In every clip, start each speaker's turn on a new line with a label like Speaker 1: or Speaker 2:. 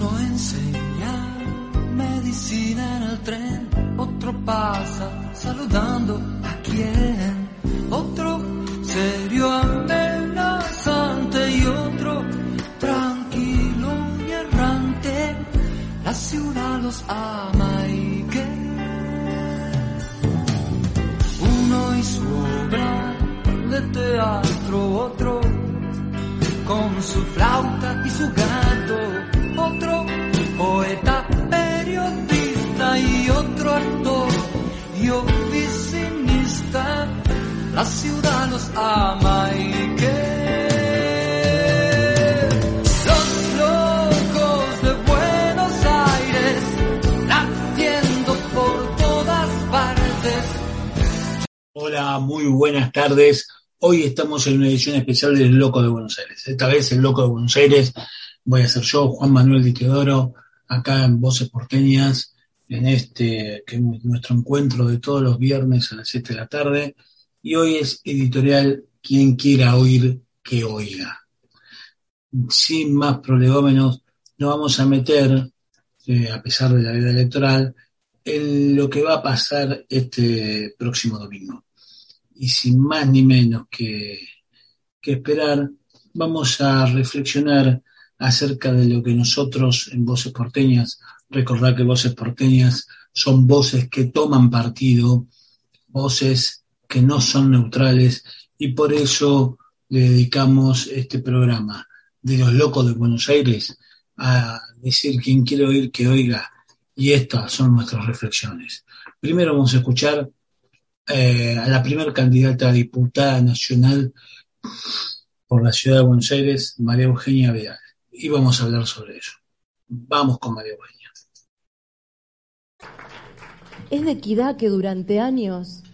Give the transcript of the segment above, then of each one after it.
Speaker 1: Uno enseña medicina en el tren, otro pasa saludando a quien, otro serio amenazante y otro tranquilo y errante. La ciudad los ama y que uno y su obra de teatro, otro con su flauta y su gato, otro poeta, periodista y otro actor y oficinista. La ciudad los ama y que los locos de Buenos Aires latiendo por todas partes.
Speaker 2: Hola, muy buenas tardes. Hoy estamos en una edición especial del Loco de Buenos Aires. Esta vez el Loco de Buenos Aires voy a ser yo, Juan Manuel Di Teodoro, acá en Voces Porteñas, en este que es nuestro encuentro de todos los viernes a las 7 de la tarde. Y hoy es editorial Quien quiera oír, que oiga. Sin más prolegómenos, nos vamos a meter, eh, a pesar de la vida electoral, en lo que va a pasar este próximo domingo y sin más ni menos que, que, esperar, vamos a reflexionar acerca de lo que nosotros en Voces Porteñas, recordar que Voces Porteñas son voces que toman partido, voces que no son neutrales y por eso le dedicamos este programa de los locos de Buenos Aires a decir quien quiere oír que oiga y estas son nuestras reflexiones. Primero vamos a escuchar eh, a la primera candidata a diputada nacional por la ciudad de Buenos Aires, María Eugenia Vidal. Y vamos a hablar sobre ello. Vamos con María Eugenia.
Speaker 3: Es de equidad que durante años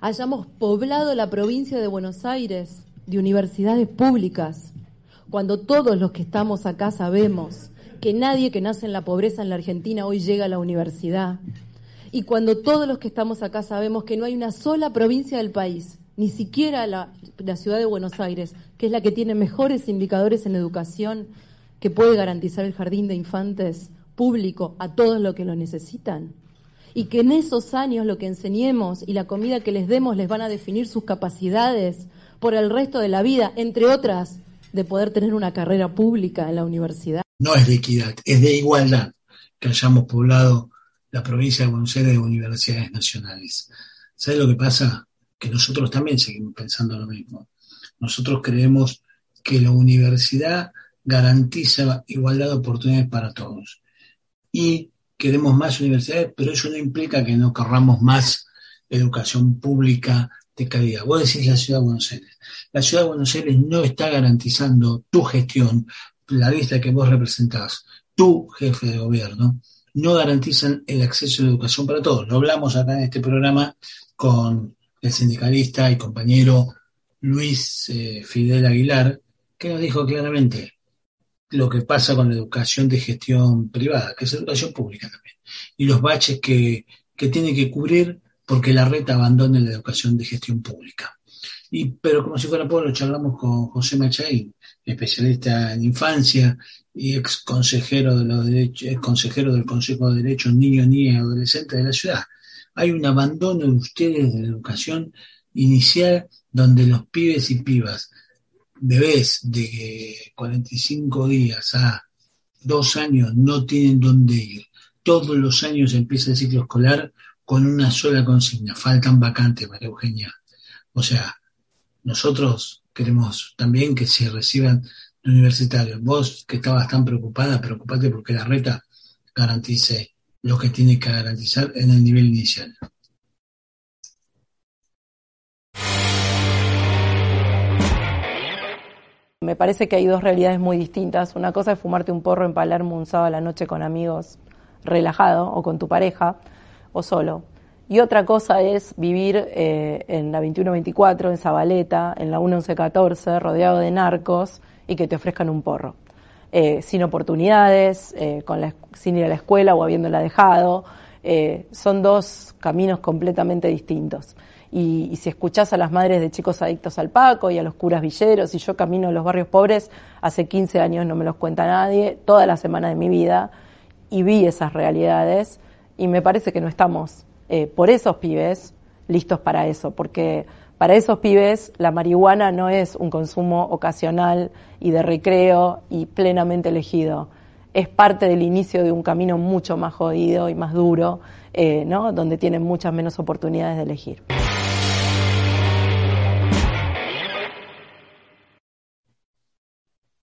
Speaker 3: hayamos poblado la provincia de Buenos Aires de universidades públicas, cuando todos los que estamos acá sabemos que nadie que nace en la pobreza en la Argentina hoy llega a la universidad, y cuando todos los que estamos acá sabemos que no hay una sola provincia del país, ni siquiera la, la, ciudad de Buenos Aires, que es la que tiene mejores indicadores en educación, que puede garantizar el jardín de infantes público a todos los que lo necesitan. Y que en esos años lo que enseñemos y la comida que les demos les van a definir sus capacidades por el resto de la vida, entre otras, de poder tener una carrera pública en la universidad.
Speaker 2: No es de equidad, es de igualdad que hayamos poblado la provincia de Buenos Aires de universidades nacionales. ¿Sabes lo que pasa? Que nosotros también seguimos pensando lo mismo. Nosotros creemos que la universidad garantiza igualdad de oportunidades para todos. Y queremos más universidades, pero eso no implica que no querramos más educación pública de calidad. Vos decís la ciudad de Buenos Aires. La ciudad de Buenos Aires no está garantizando tu gestión, la lista que vos representás, tu jefe de gobierno, no garantizan el acceso a la educación para todos. Lo hablamos acá en este programa con el sindicalista y compañero Luis eh, Fidel Aguilar, que nos dijo claramente lo que pasa con la educación de gestión privada, que es educación pública también, y los baches que, que tiene que cubrir porque la red abandone la educación de gestión pública. Y, pero como si fuera poco, lo charlamos con José Machaín, especialista en infancia y ex consejero, de los derechos, del Consejo de Derechos Niños, Niñas y Adolescentes de la ciudad. Hay un abandono de ustedes de la educación inicial donde los pibes y pibas, bebés de 45 días a dos años, no tienen dónde ir. Todos los años empieza el ciclo escolar con una sola consigna. Faltan vacantes, María Eugenia. O sea, nosotros queremos también que se reciban universitarios. Vos que estabas tan preocupada, preocupate porque la reta garantice lo que tiene que garantizar en el nivel inicial.
Speaker 4: Me parece que hay dos realidades muy distintas. Una cosa es fumarte un porro en Palermo un sábado a la noche con amigos relajado o con tu pareja o solo. Y otra cosa es vivir eh, en la 2124, en Zabaleta, en la 1114, rodeado de narcos y que te ofrezcan un porro. Eh, sin oportunidades, eh, con la, sin ir a la escuela o habiéndola dejado. son dos caminos completamente distintos. Y, y, si escuchás a las madres de chicos adictos al Paco y a los curas villeros, y yo camino en los barrios pobres, hace 15 años no me los cuenta nadie, toda la semana de mi vida, y vi esas realidades, y me parece que no estamos eh, por esos pibes listos para eso, porque para esos pibes la marihuana no es un consumo ocasional y de recreo y plenamente elegido. Es parte del inicio de un camino mucho más jodido y más duro, eh, ¿no? donde tienen muchas menos oportunidades de elegir.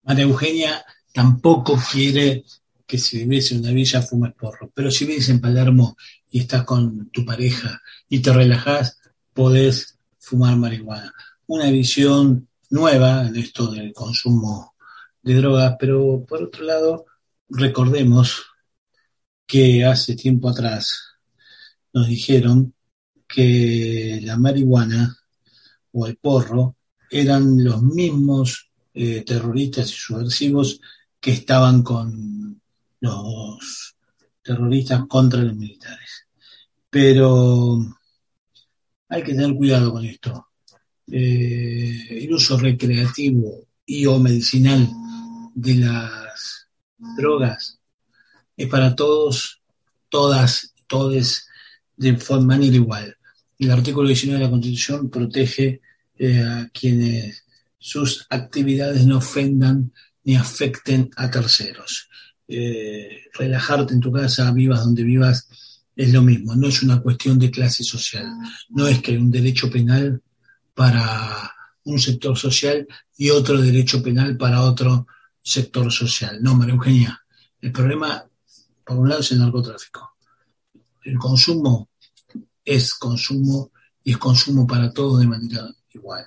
Speaker 2: María Eugenia tampoco quiere que si vives en una villa fumes porro, pero si vives en Palermo y estás con tu pareja y te relajás, podés fumar marihuana. Una visión nueva en esto del consumo de drogas, pero por otro lado, recordemos que hace tiempo atrás nos dijeron que la marihuana o el porro eran los mismos eh, terroristas y subversivos que estaban con los terroristas contra los militares. Pero hay que tener cuidado con esto. Eh, el uso recreativo y o medicinal de las drogas es para todos, todas, todes de manera igual. El artículo 19 de la Constitución protege eh, a quienes sus actividades no ofendan ni afecten a terceros. Eh, relajarte en tu casa, vivas donde vivas, es lo mismo, no es una cuestión de clase social, no es que hay un derecho penal para un sector social y otro derecho penal para otro sector social. No, María Eugenia, el problema, por un lado, es el narcotráfico. El consumo es consumo y es consumo para todos de manera igual.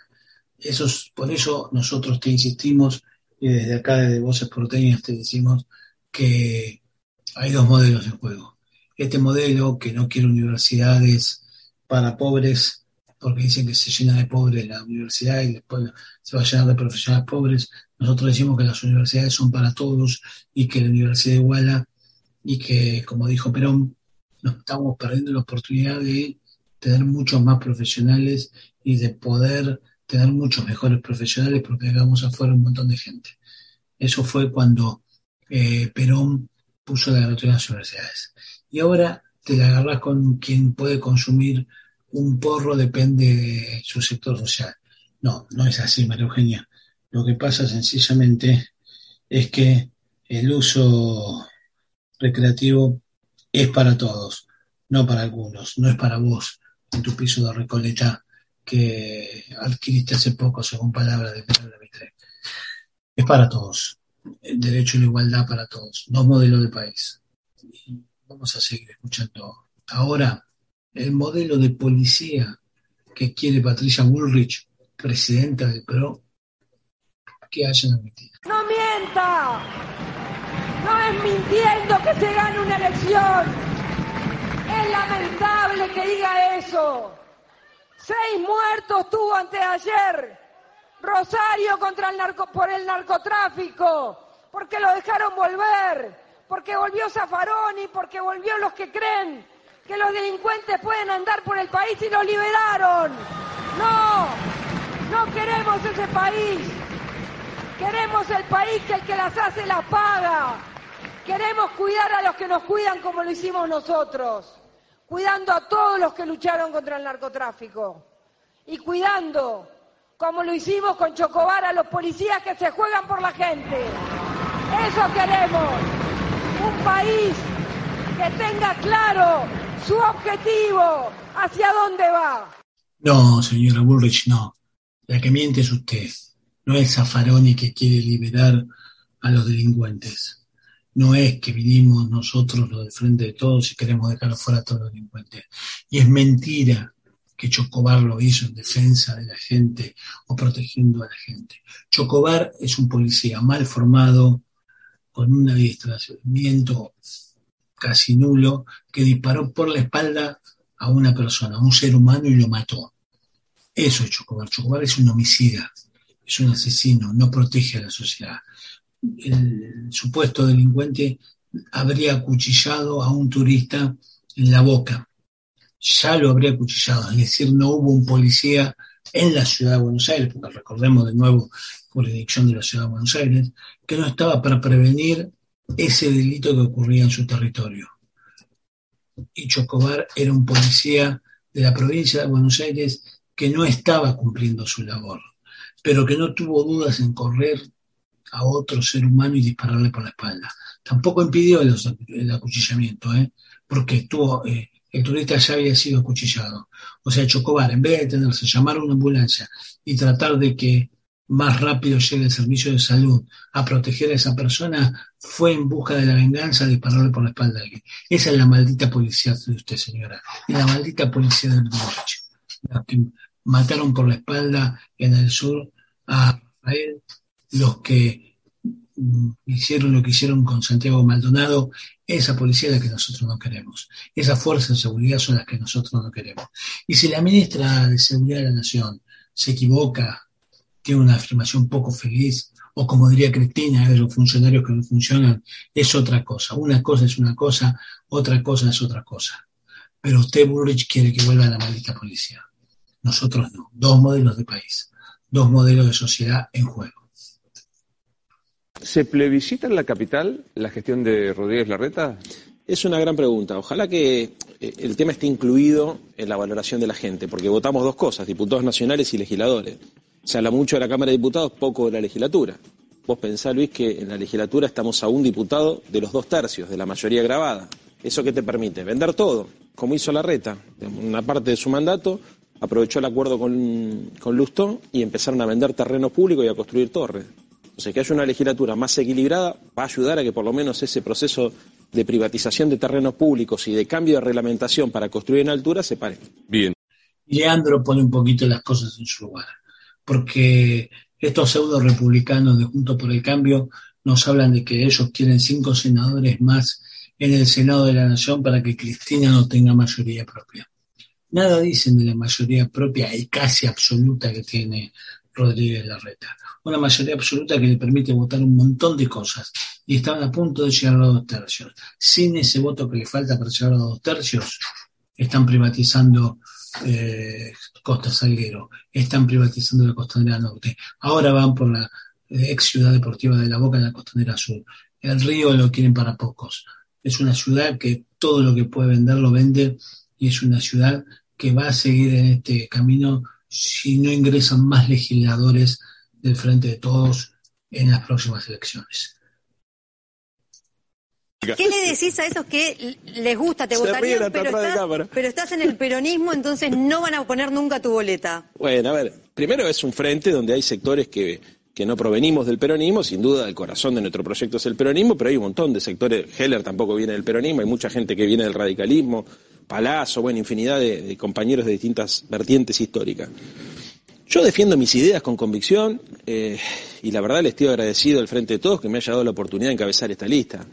Speaker 2: Eso es, por eso nosotros te insistimos y desde acá, desde Voces Porteñas, te decimos que hay dos modelos en juego. Este modelo que no quiere universidades para pobres, porque dicen que se llena de pobres la universidad y después se va a llenar de profesionales pobres. Nosotros decimos que las universidades son para todos y que la Universidad iguala y que, como dijo Perón, nos estamos perdiendo la oportunidad de tener muchos más profesionales y de poder tener muchos mejores profesionales porque hagamos afuera un montón de gente. Eso fue cuando eh, Perón puso la gratuidad en las universidades. Y ahora te la agarras con quien puede consumir un porro, depende de su sector social. No, no es así, María Eugenia. Lo que pasa sencillamente es que el uso recreativo es para todos, no para algunos, no es para vos en tu piso de Recoleta que adquiriste hace poco, según palabras de Pedro Mitre. Es para todos el derecho a la igualdad para todos, dos modelos de país. vamos a seguir escuchando ahora el modelo de policía que quiere Patricia Bullrich, presidenta del PRO, que hayan admitido.
Speaker 5: ¡No mienta! No es mintiendo que se gane una elección. Es lamentable que diga eso. Seis muertos tuvo antes de ayer Rosario contra el narco, por el narcotráfico, porque lo dejaron volver, porque volvió Zaffaroni, porque volvió los que creen que los delincuentes pueden andar por el país y los liberaron. No, no queremos ese país. Queremos el país que el que las hace las paga. Queremos cuidar a los que nos cuidan como lo hicimos nosotros, cuidando a todos los que lucharon contra el narcotráfico y cuidando como lo hicimos con Chocobar a los policías que se juegan por la gente. Eso queremos. Un país que tenga claro su objetivo, hacia dónde va.
Speaker 2: No, señora Bullrich, no. La que miente es usted. No es Zaffaroni que quiere liberar a los delincuentes. No es que vinimos nosotros los de frente de todos y queremos dejar fuera a todos los delincuentes. Y es mentira que Chocobar lo hizo en defensa de la gente o protegiendo a la gente. Chocobar es un policía mal formado, con un adiestramiento casi nulo, que disparó por la espalda a una persona, a un ser humano y lo mató. Eso es Chocobar. Chocobar es un homicida, es un asesino, no protege a la sociedad. El supuesto delincuente habría acuchillado a un turista en la boca ya lo habría acuchillado. Es decir, no hubo un policía en la ciudad de Buenos Aires, porque recordemos de nuevo jurisdicción de la ciudad de Buenos Aires, que no estaba para prevenir ese delito que ocurría en su territorio. Y Chocobar era un policía de la provincia de Buenos Aires que no estaba cumpliendo su labor, pero que no tuvo dudas en correr a otro ser humano y dispararle por la espalda. Tampoco impidió el, acuchillamiento, ¿eh? porque estuvo, eh, el turista ya había sido acuchillado. O sea, Chocobar, en vez de detenerse, llamar a una ambulancia y tratar de que más rápido llegue el servicio de salud a proteger a esa persona, fue en busca de la venganza de dispararle por la espalda a alguien. Esa es la maldita policía de usted, señora. Y la maldita policía del Los que mataron por la espalda en el sur a Rafael, los que mm, hicieron lo que hicieron con Santiago Maldonado, esa policía es la que nosotros no queremos. Esas fuerzas de seguridad son las que nosotros no queremos. Y si la ministra de Seguridad de la Nación se equivoca, tiene una afirmación poco feliz, o como diría Cristina, de los funcionarios que no funcionan, es otra cosa. Una cosa es una cosa, otra cosa es otra cosa. Pero usted, Bullrich, quiere que vuelva a la maldita policía. Nosotros no. Dos modelos de país, dos modelos de sociedad en juego.
Speaker 6: ¿Se plebiscita en la capital la gestión de Rodríguez Larreta?
Speaker 7: Es una gran pregunta. Ojalá que eh, el tema esté incluido en la valoración de la gente, porque votamos dos cosas, diputados nacionales y legisladores. Se habla mucho de la Cámara de Diputados, poco de la legislatura. Vos pensás, Luis, que en la legislatura estamos a un diputado de los dos tercios, de la mayoría grabada. ¿Eso qué te permite? Vender todo, como hizo Larreta. Una parte de su mandato aprovechó el acuerdo con, con y empezaron a vender terrenos públicos y a construir torres. O sea, que haya una legislatura más equilibrada va a ayudar a que por lo menos ese proceso de privatización de terrenos públicos y de cambio de reglamentación para construir en altura se pare.
Speaker 6: Bien.
Speaker 2: Leandro pone un poquito las cosas en su lugar, porque estos pseudo republicanos de Junto por el Cambio nos hablan de que ellos quieren cinco senadores más en el Senado de la Nación para que Cristina no tenga mayoría propia. Nada dicen de la mayoría propia y casi absoluta que tiene Rodríguez Larreta una mayoría absoluta que le permite votar un montón de cosas y estaban a punto de llegar a dos tercios. Sin ese voto que le falta para llegar a dos tercios, están privatizando eh, Costa Salguero, están privatizando la Costanera Norte, ahora van por la ex ciudad deportiva de La Boca en la Costanera Sur. El río lo quieren para pocos. Es una ciudad que todo lo que puede vender lo vende y es una ciudad que va a seguir en este camino si no ingresan más legisladores del Frente de Todos en las próximas elecciones.
Speaker 8: ¿Qué le decís a esos que les gusta, te votarían, pero estás, pero estás en el peronismo, entonces no van a poner nunca tu boleta?
Speaker 7: Bueno, a ver, primero es un frente donde hay sectores que, que no provenimos del peronismo, sin duda el corazón de nuestro proyecto es el peronismo, pero hay un montón de sectores, Heller tampoco viene del peronismo, hay mucha gente que viene del radicalismo, Palazzo, bueno, infinidad de, compañeros de distintas vertientes históricas. Yo defiendo mis ideas con convicción eh, y la verdad le estoy agradecido al frente de todos que me haya dado la oportunidad de encabezar esta lista.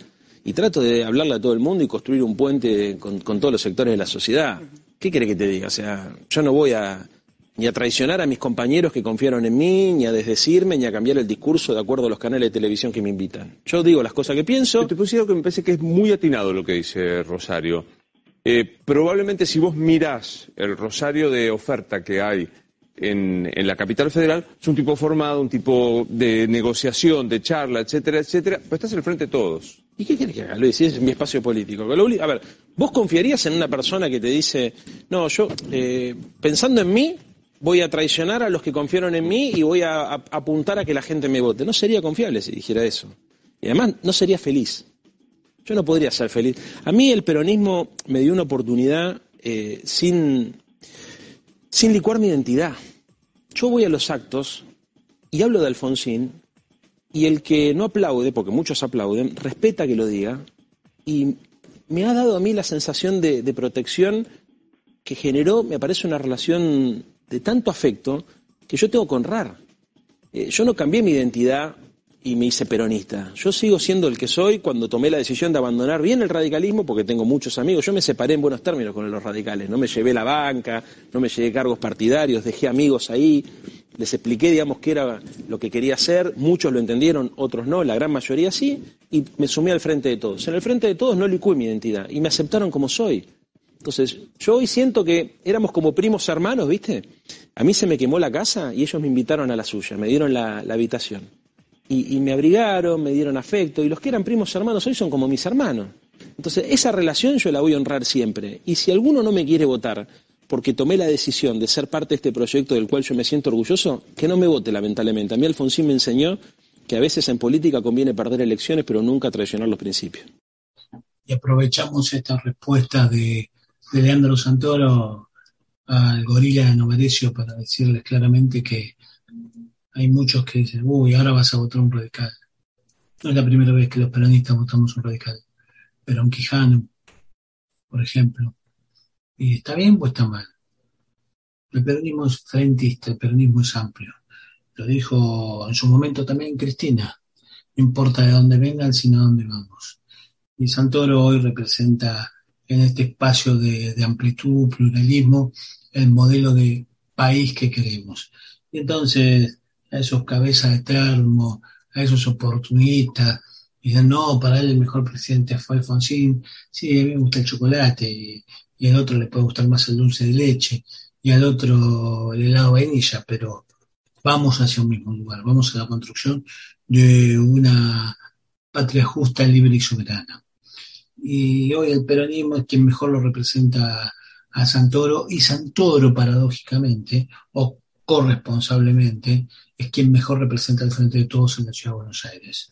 Speaker 7: Y trato de hablarle a todo el mundo y construir un puente con, todos los sectores de la sociedad. ¿Qué quiere que te diga? O sea, yo no voy a ni a traicionar a mis compañeros que confiaron en mí, ni a desdecirme, ni a cambiar el discurso de acuerdo a los canales de televisión que me invitan. Yo digo las cosas que pienso.
Speaker 6: Te puse que me parece que es muy atinado lo que dice Rosario. Eh, probablemente si vos mirás el rosario de oferta que hay en, la capital federal, es un tipo formado, un tipo de negociación, de charla, etcétera, etcétera, pero estás el frente de todos.
Speaker 7: ¿Y qué quieres que haga, Luis? Es mi espacio político. A ver, ¿vos confiarías en una persona que te dice, no, yo, eh, pensando en mí, voy a traicionar a los que confiaron en mí y voy a, apuntar a que la gente me vote? No sería confiable si dijera eso. Y además, no sería feliz. Yo no podría ser feliz. A mí el peronismo me dio una oportunidad eh, sin, sin licuar mi identidad. Yo voy a los actos y hablo de Alfonsín y el que no aplaude, porque muchos aplauden, respeta que lo diga y me ha dado a mí la sensación de, protección que generó, me parece, una relación de tanto afecto que yo tengo que honrar. Eh, yo no cambié mi identidad y me hice peronista. Yo sigo siendo el que soy cuando tomé la decisión de abandonar bien el radicalismo, porque tengo muchos amigos. Yo me separé en buenos términos con los radicales. No me llevé la banca, no me llevé cargos partidarios, dejé amigos ahí. Les expliqué, digamos, qué era lo que quería hacer. Muchos lo entendieron, otros no, la gran mayoría sí. Y me sumé al frente de todos. En el frente de todos no licué mi identidad y me aceptaron como soy. Entonces, yo hoy siento que éramos como primos hermanos, ¿viste? A mí se me quemó la casa y ellos me invitaron a la suya, me dieron la, habitación. Y, me abrigaron, me dieron afecto, y los que eran primos hermanos hoy son como mis hermanos. Entonces, esa relación yo la voy a honrar siempre. Y si alguno no me quiere votar porque tomé la decisión de ser parte de este proyecto del cual yo me siento orgulloso, que no me vote, lamentablemente. A mí Alfonsín me enseñó que a veces en política conviene perder elecciones, pero nunca traicionar los principios.
Speaker 2: Y aprovechamos esta respuesta de, Leandro Santoro al gorila de Novarecio para decirles claramente que hay muchos que dicen, uy, ahora vas a votar un radical. No es la primera vez que los peronistas votamos un radical. Pero un Quijano, por ejemplo, ¿Y está bien o está mal? El peronismo es frentista, el peronismo es amplio. Lo dijo en su momento también Cristina. No importa de dónde vengan, sino a dónde vamos. Y Santoro hoy representa en este espacio de, amplitud, pluralismo, el modelo de país que queremos. Y entonces, a esos cabezas de termo, a esos oportunistas, dicen, no, para él el mejor presidente fue Alfonsín, sí, a mí me gusta el chocolate, y al otro le puede gustar más el dulce de leche, y al otro el helado de vainilla, pero vamos hacia un mismo lugar, vamos a la construcción de una patria justa, libre y soberana. Y hoy el peronismo es quien mejor lo representa a Santoro, y Santoro, paradójicamente, o corresponsablemente, es quien mejor representa al frente de todos en la ciudad de Buenos Aires.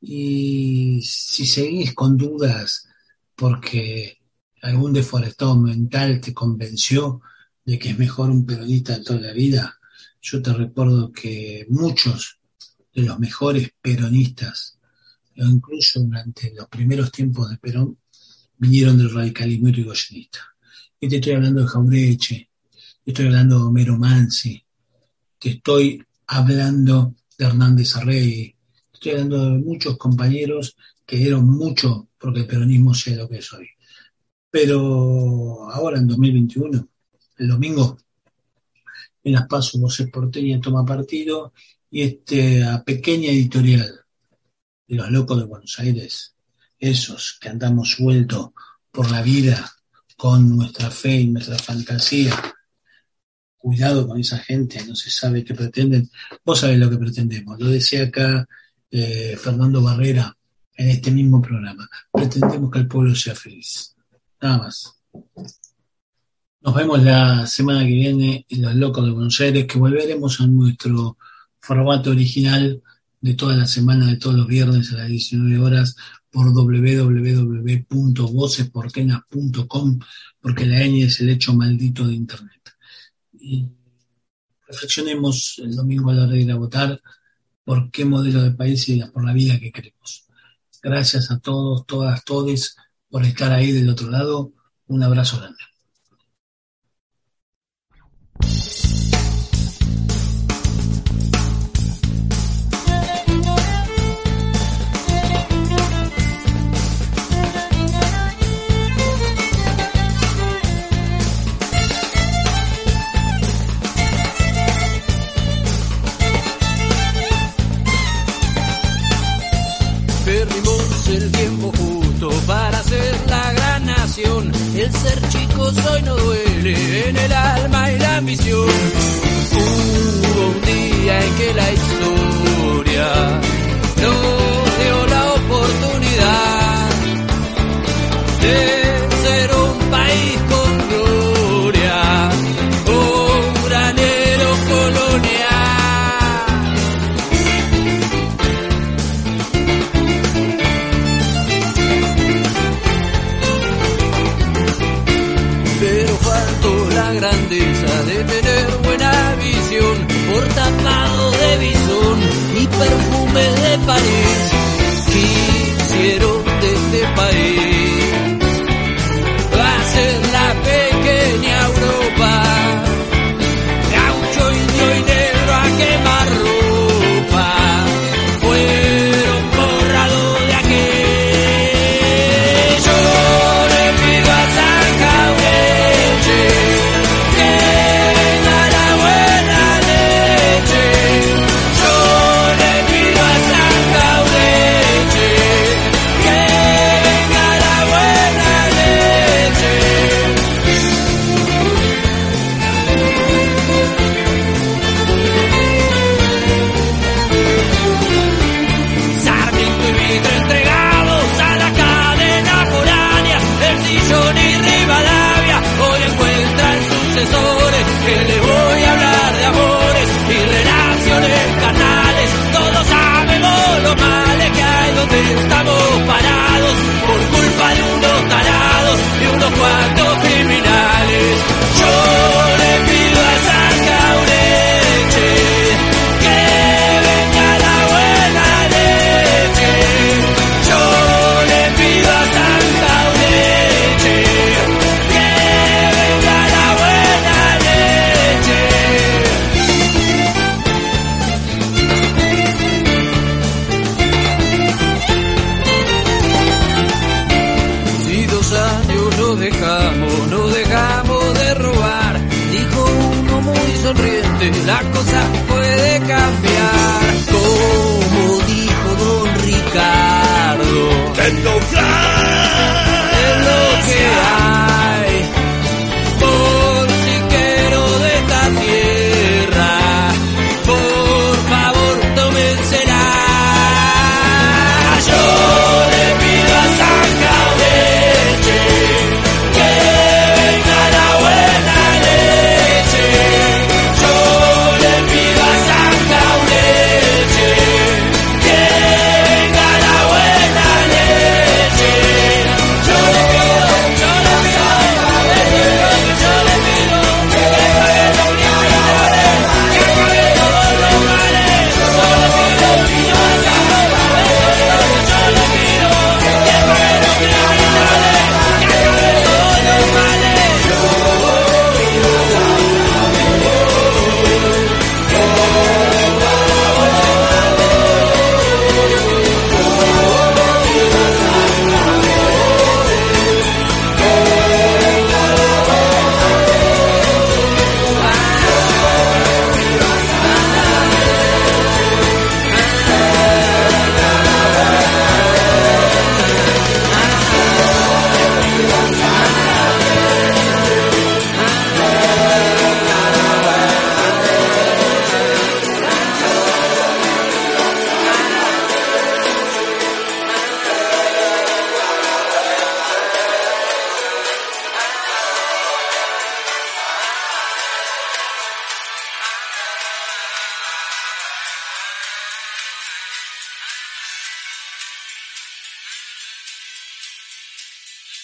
Speaker 2: Y si seguís con dudas, porque algún deforestado mental te convenció de que es mejor un peronista de toda la vida, yo te recuerdo que muchos de los mejores peronistas, incluso durante los primeros tiempos de Perón, vinieron del radicalismo irigoyenista. Y te estoy hablando de Jaureche, estoy hablando de Homero Mansi, te estoy hablando de Hernández Arrey, te estoy hablando de muchos compañeros que dieron mucho porque el peronismo sea lo que es hoy. Pero ahora en 2021, el domingo, en las pasos Voces Porteña toma partido y esta pequeña editorial de los locos de Buenos Aires, esos que andamos sueltos por la vida con nuestra fe y nuestra fantasía, cuidado con esa gente, no se sabe qué pretenden. Vos sabés lo que pretendemos. Lo decía acá eh, Fernando Barrera en este mismo programa. Pretendemos que el pueblo sea feliz. Nada más. Nos vemos la semana que viene en Los Locos de Buenos Aires, que volveremos a nuestro formato original de toda la semana, de todos los viernes a las 19 horas por www.vocesportenas.com, porque la ñ es el hecho maldito de Internet. Y reflexionemos el domingo a la hora de ir a votar por qué modelo de país y por la vida que queremos. Gracias a todos, todas, todes por estar ahí del otro lado. Un abrazo grande.
Speaker 9: El ser chico soy no duele en el alma y la ambición. Hubo un día en que la historia